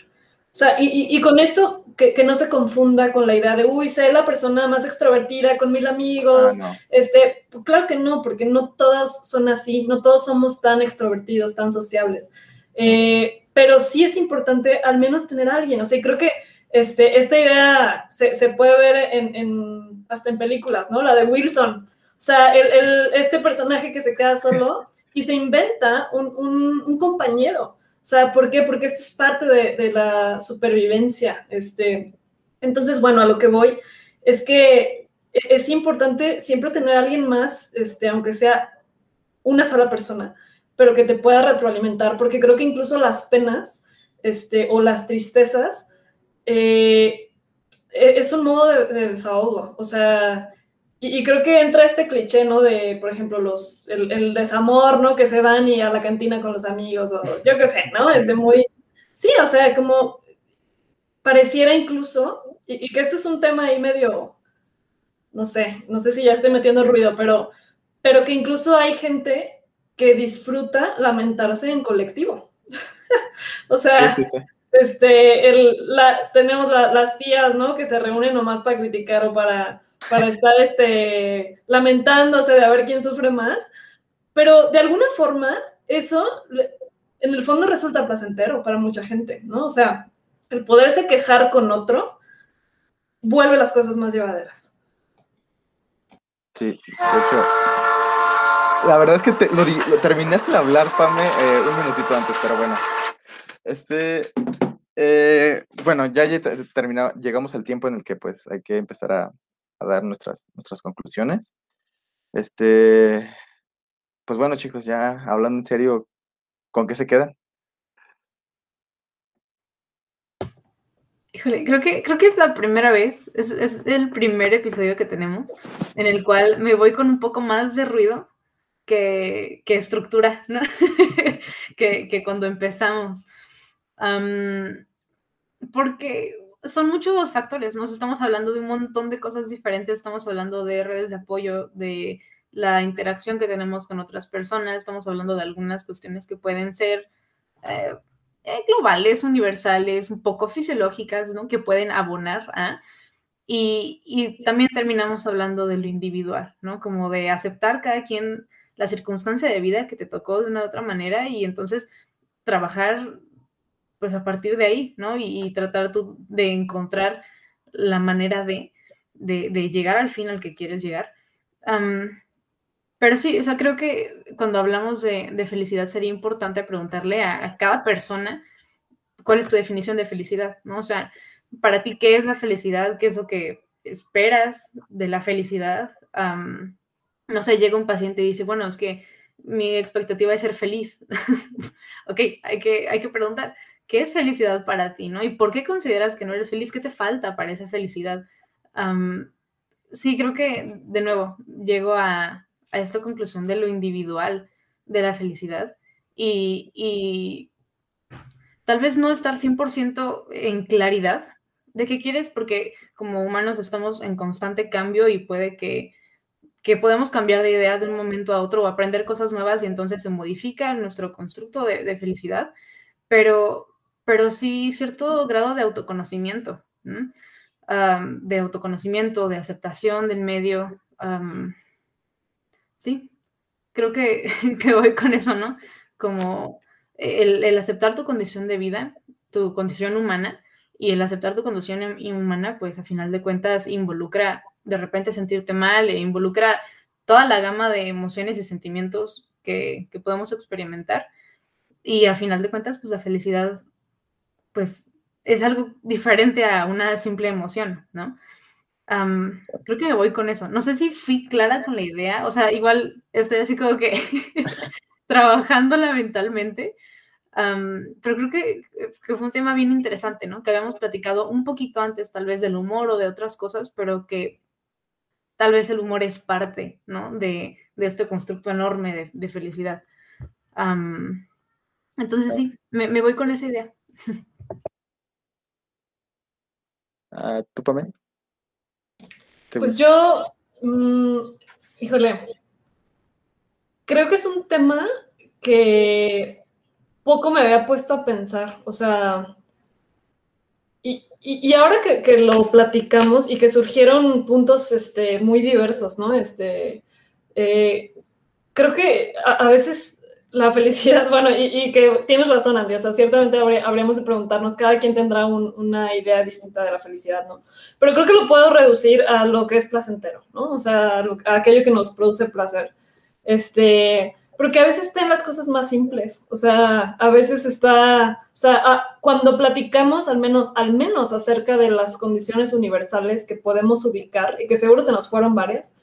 O sea, y, y, y con esto que, que, no se confunda con la idea de, uy, ser la persona más extrovertida con mil amigos. Ah, no. Este, pues claro que no, porque no todos son así, no todos somos tan extrovertidos, tan sociables. Eh, pero sí es importante al menos tener a alguien. O sea, creo que este, esta idea se, se puede ver en, en, hasta en películas, ¿no? La de Wilson. O sea, el, el, este personaje que se queda solo *laughs* y se inventa un, un, un compañero. O sea, ¿por qué? Porque esto es parte de, la supervivencia. Este, entonces, bueno, a lo que voy es que es importante siempre tener alguien más, este, aunque sea una sola persona, pero que te pueda retroalimentar, porque creo que incluso las penas este, o las tristezas eh, es un modo de desahogo. O sea, y, y, creo que entra este cliché, ¿no? De, por ejemplo, los, el, el, desamor, ¿no? Que se van y a la cantina con los amigos, o yo qué sé, ¿no? Este muy... Sí, o sea, como pareciera incluso, y, y, que esto es un tema ahí medio, no sé, no sé si ya estoy metiendo ruido, pero, pero que incluso hay gente que disfruta lamentarse en colectivo. *laughs* o sea, Sí, sí, sí. Este, el, la, tenemos la- las tías, ¿no? Que se reúnen nomás para criticar o para, para estar este, lamentándose de a ver quién sufre más. Pero de alguna forma, eso en el fondo resulta placentero para mucha gente, ¿no? O sea, el poderse quejar con otro vuelve las cosas más llevaderas. Sí, de hecho. La verdad es que lo, lo terminaste de hablar, Pame, eh, un minutito antes, pero bueno. Este. eh, bueno, ya lle- te- termina- llegamos al tiempo en el que pues hay que empezar a, a dar nuestras, nuestras conclusiones. Este. Pues bueno, chicos, ya hablando en serio, ¿con qué se quedan? Híjole, creo que, creo que es la primera vez, es, es el primer episodio que tenemos en el cual me voy con un poco más de ruido que, que estructura, ¿no? *laughs* que, que cuando empezamos. Am, porque son muchos factores, ¿no? Estamos hablando de un montón de cosas diferentes, estamos hablando de redes de apoyo, de la interacción que tenemos con otras personas, estamos hablando de algunas cuestiones que pueden ser eh, eh, globales, universales, un poco fisiológicas, ¿no? Que pueden abonar a. Y, y también terminamos hablando de lo individual, ¿no? Como de aceptar cada quien la circunstancia de vida que te tocó de una u otra manera y entonces trabajar pues a partir de ahí, ¿no? Y, y tratar tú de encontrar la manera de, de, de llegar al fin al que quieres llegar. Am, pero sí, o sea, creo que cuando hablamos de, de felicidad sería importante preguntarle a, a cada persona cuál es tu definición de felicidad, ¿no? O sea, para ti, ¿qué es la felicidad? ¿Qué es lo que esperas de la felicidad? Am, no sé, llega un paciente y dice, bueno, es que mi expectativa es ser feliz. *laughs* ok, hay que, hay que preguntar, ¿qué es felicidad para ti, no? ¿Y por qué consideras que no eres feliz? ¿Qué te falta para esa felicidad? Sí, creo que, de nuevo, llego a, a esta conclusión de lo individual de la felicidad y, y tal vez no estar 100% en claridad de qué quieres, porque como humanos estamos en constante cambio y puede que, que podemos cambiar de idea de un momento a otro o aprender cosas nuevas y entonces se modifica nuestro constructo de, de felicidad, pero, pero sí cierto grado de autoconocimiento, ¿no? De autoconocimiento, de aceptación del medio. Um, sí, creo que, *laughs* que voy con eso, ¿no? Como el, el, aceptar tu condición de vida, tu condición humana, y el aceptar tu condición humana, pues a final de cuentas involucra de repente sentirte mal, e involucra toda la gama de emociones y sentimientos que, que podemos experimentar. Y a final de cuentas, pues la felicidad, pues es algo diferente a una simple emoción, ¿no? Um, creo que me voy con eso. No sé si fui clara con la idea, o sea, igual estoy así como que *laughs* trabajándola mentalmente, um, pero creo que, que, fue un tema bien interesante, ¿no? Que habíamos platicado un poquito antes tal vez del humor o de otras cosas, pero que tal vez el humor es parte, ¿no? De, de este constructo enorme de, de felicidad. Um, entonces sí, me, me, voy con esa idea. *laughs* Uh, ¿Tú, Pamela? Pues yo, mmm, híjole, creo que es un tema que poco me había puesto a pensar, o sea, y, y, y ahora que, que, lo platicamos y que surgieron puntos este, muy diversos, ¿no? Este, eh, creo que a, a, veces la felicidad, *laughs* bueno, y, que tienes razón, Andy, o sea, ciertamente habríamos de preguntarnos, cada quien tendrá un, una idea distinta de la felicidad, ¿no? Pero creo que lo puedo reducir a lo que es placentero, ¿no? O sea, a, lo, a aquello que nos produce placer. Este, porque a veces están las cosas más simples, o sea, a veces está, o sea, cuando platicamos al menos, al menos acerca de las condiciones universales que podemos ubicar, y que seguro se nos fueron varias,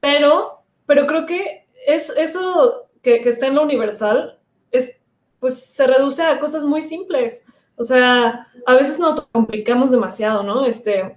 pero, pero creo que es eso que, está en lo universal, es, pues se reduce a cosas muy simples, o sea, a veces nos complicamos demasiado, ¿no? Este,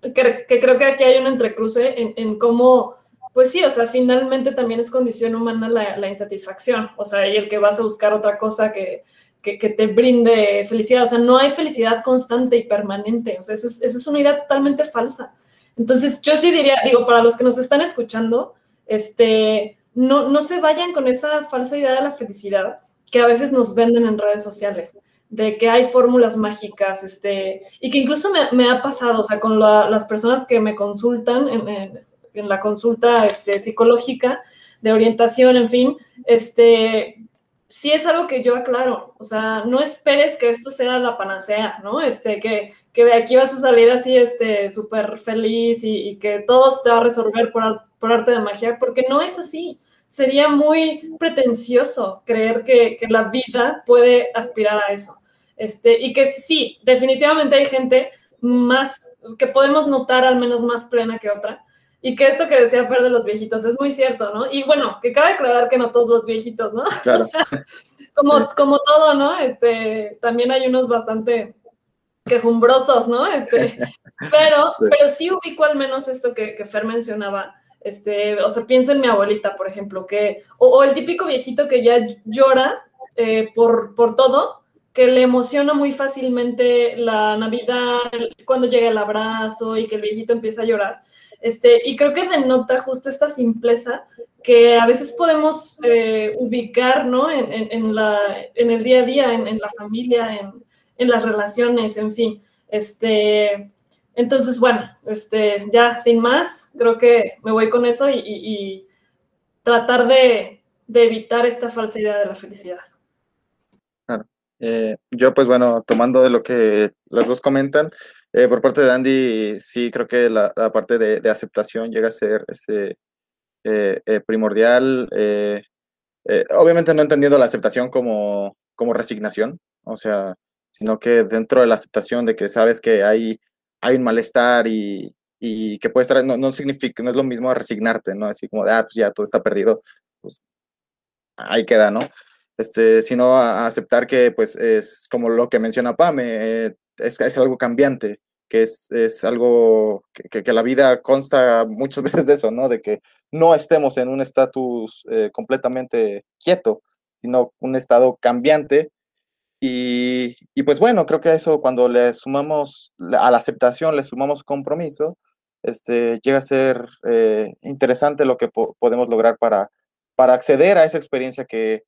que, creo que aquí hay un entrecruce en, cómo pues sí, o sea, finalmente también es condición humana la, la, insatisfacción, o sea, y el que vas a buscar otra cosa que, que, que, te brinde felicidad, o sea, no hay felicidad constante y permanente, o sea, eso es, eso es una idea totalmente falsa. Entonces, yo sí diría, digo, para los que nos están escuchando, este, no, no se vayan con esa falsa idea de la felicidad que a veces nos venden en redes sociales, de que hay fórmulas mágicas, este, y que incluso me, ha pasado, o sea, con las personas que me consultan en, en la consulta este, psicológica, de orientación, en fin, este, sí es algo que yo aclaro, o sea, no esperes que esto sea la panacea, ¿no? Este, que, que de aquí vas a salir así, este, súper feliz y, que todo se va a resolver por, por, arte de magia, porque no es así. Sería muy pretencioso creer que, que, la vida puede aspirar a eso. Este, y que sí, definitivamente hay gente más, que podemos notar al menos más plena que otra, y que esto que decía Fer de los viejitos es muy cierto, ¿no? Y bueno, que cabe aclarar que no todos los viejitos, ¿no? *laughs* Claro. como, como todo, ¿no? Este, también hay unos bastante quejumbrosos, ¿no? Este, *laughs* pero, pero sí ubico al menos esto que, que, Fer mencionaba. Este, o sea, pienso en mi abuelita, por ejemplo, que, o, el típico viejito que ya llora eh, por, por todo, que le emociona muy fácilmente la Navidad, cuando llega el abrazo y que el viejito empieza a llorar. Este, y creo que denota justo esta simpleza que a veces podemos eh, ubicar ¿no? en, el día a día, en, la familia, en, las relaciones, en fin. Este, entonces, bueno, este, ya sin más, creo que me voy con eso y, tratar de, evitar esta falsa idea de la felicidad. Claro. Eh, yo, pues bueno, tomando de lo que las dos comentan, eh, por parte de Andy, sí, creo que la, parte de, aceptación llega a ser ese, eh, eh, primordial. obviamente no entendiendo la aceptación como, como resignación, o sea, sino que dentro de la aceptación de que sabes que hay, hay un malestar y, y que puede estar, no, no significa, no es lo mismo resignarte, ¿no? Así como de, ah, pues ya todo está perdido, pues ahí queda, ¿no? Este, sino aceptar que, pues, es como lo que menciona Pame, es, es algo cambiante, que es, es algo que, que, la vida consta muchas *laughs* veces de eso, ¿no? De que no estemos en un estatus eh, completamente quieto, sino un estado cambiante. Y, y, pues bueno, creo que eso cuando le sumamos a la aceptación, le sumamos compromiso, este, llega a ser eh, interesante lo que podemos lograr para, para acceder a esa experiencia que,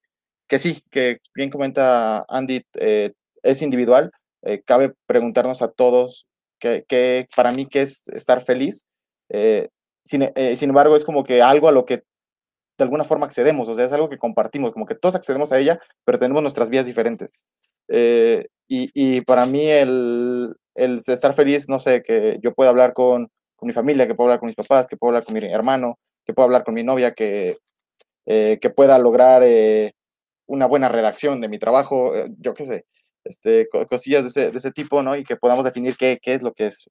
que sí, que bien comenta Andy, eh, es individual, eh, cabe preguntarnos a todos que, para mí qué es estar feliz. Eh, eh, sin, embargo, es como que algo a lo que de alguna forma accedemos, o sea, es algo que compartimos, como que todos accedemos a ella, pero tenemos nuestras vías diferentes. y, para mí el, el, estar feliz, no sé, que yo pueda hablar con, con, mi familia, que puedo hablar con mis papás, que puedo hablar con mi hermano, que puedo hablar con mi novia, que, que pueda lograr una buena redacción de mi trabajo, yo qué sé este, cosillas de ese, tipo, ¿no? Y que podamos definir qué, es lo que es,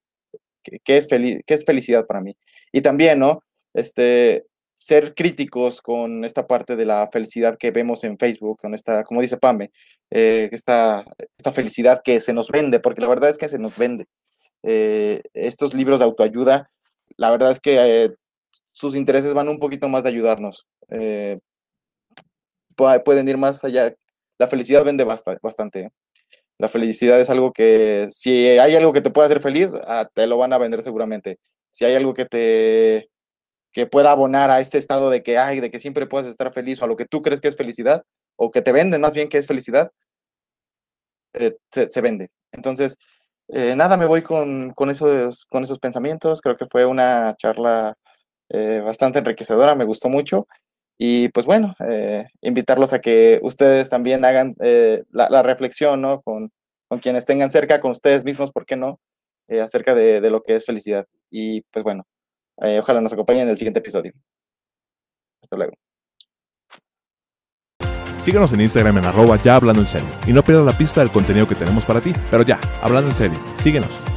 qué, es felicidad para mí. Y también, ¿no? Este, ser críticos con esta parte de la felicidad que vemos en Facebook, con esta, como dice Pame, eh, esta, esta felicidad que se nos vende, porque la verdad es que se nos vende. Eh, estos libros de autoayuda, la verdad es que eh, sus intereses van un poquito más de ayudarnos. pueden ir más allá. La felicidad vende bastante. La felicidad es algo que, si hay algo que te pueda hacer feliz, ah, te lo van a vender seguramente. Si hay algo que te que pueda abonar a este estado de que, ay, de que siempre puedas estar feliz o a lo que tú crees que es felicidad, o que te venden más bien que es felicidad, eh, se, vende. Entonces, eh, nada, me voy con, con, esos, con esos pensamientos. Creo que fue una charla eh, bastante enriquecedora, me gustó mucho. Y pues bueno, eh, invitarlos a que ustedes también hagan eh, la, reflexión, ¿no? Con, con, quienes tengan cerca, con ustedes mismos, ¿por qué no? Eh, acerca de, de, lo que es felicidad. Y pues bueno, ojalá nos acompañen en el siguiente episodio. Hasta luego. Síguenos en Instagram en arroba ya hablando en serio. Y no pierdas la pista del contenido que tenemos para ti. Pero ya, hablando en serio, síguenos.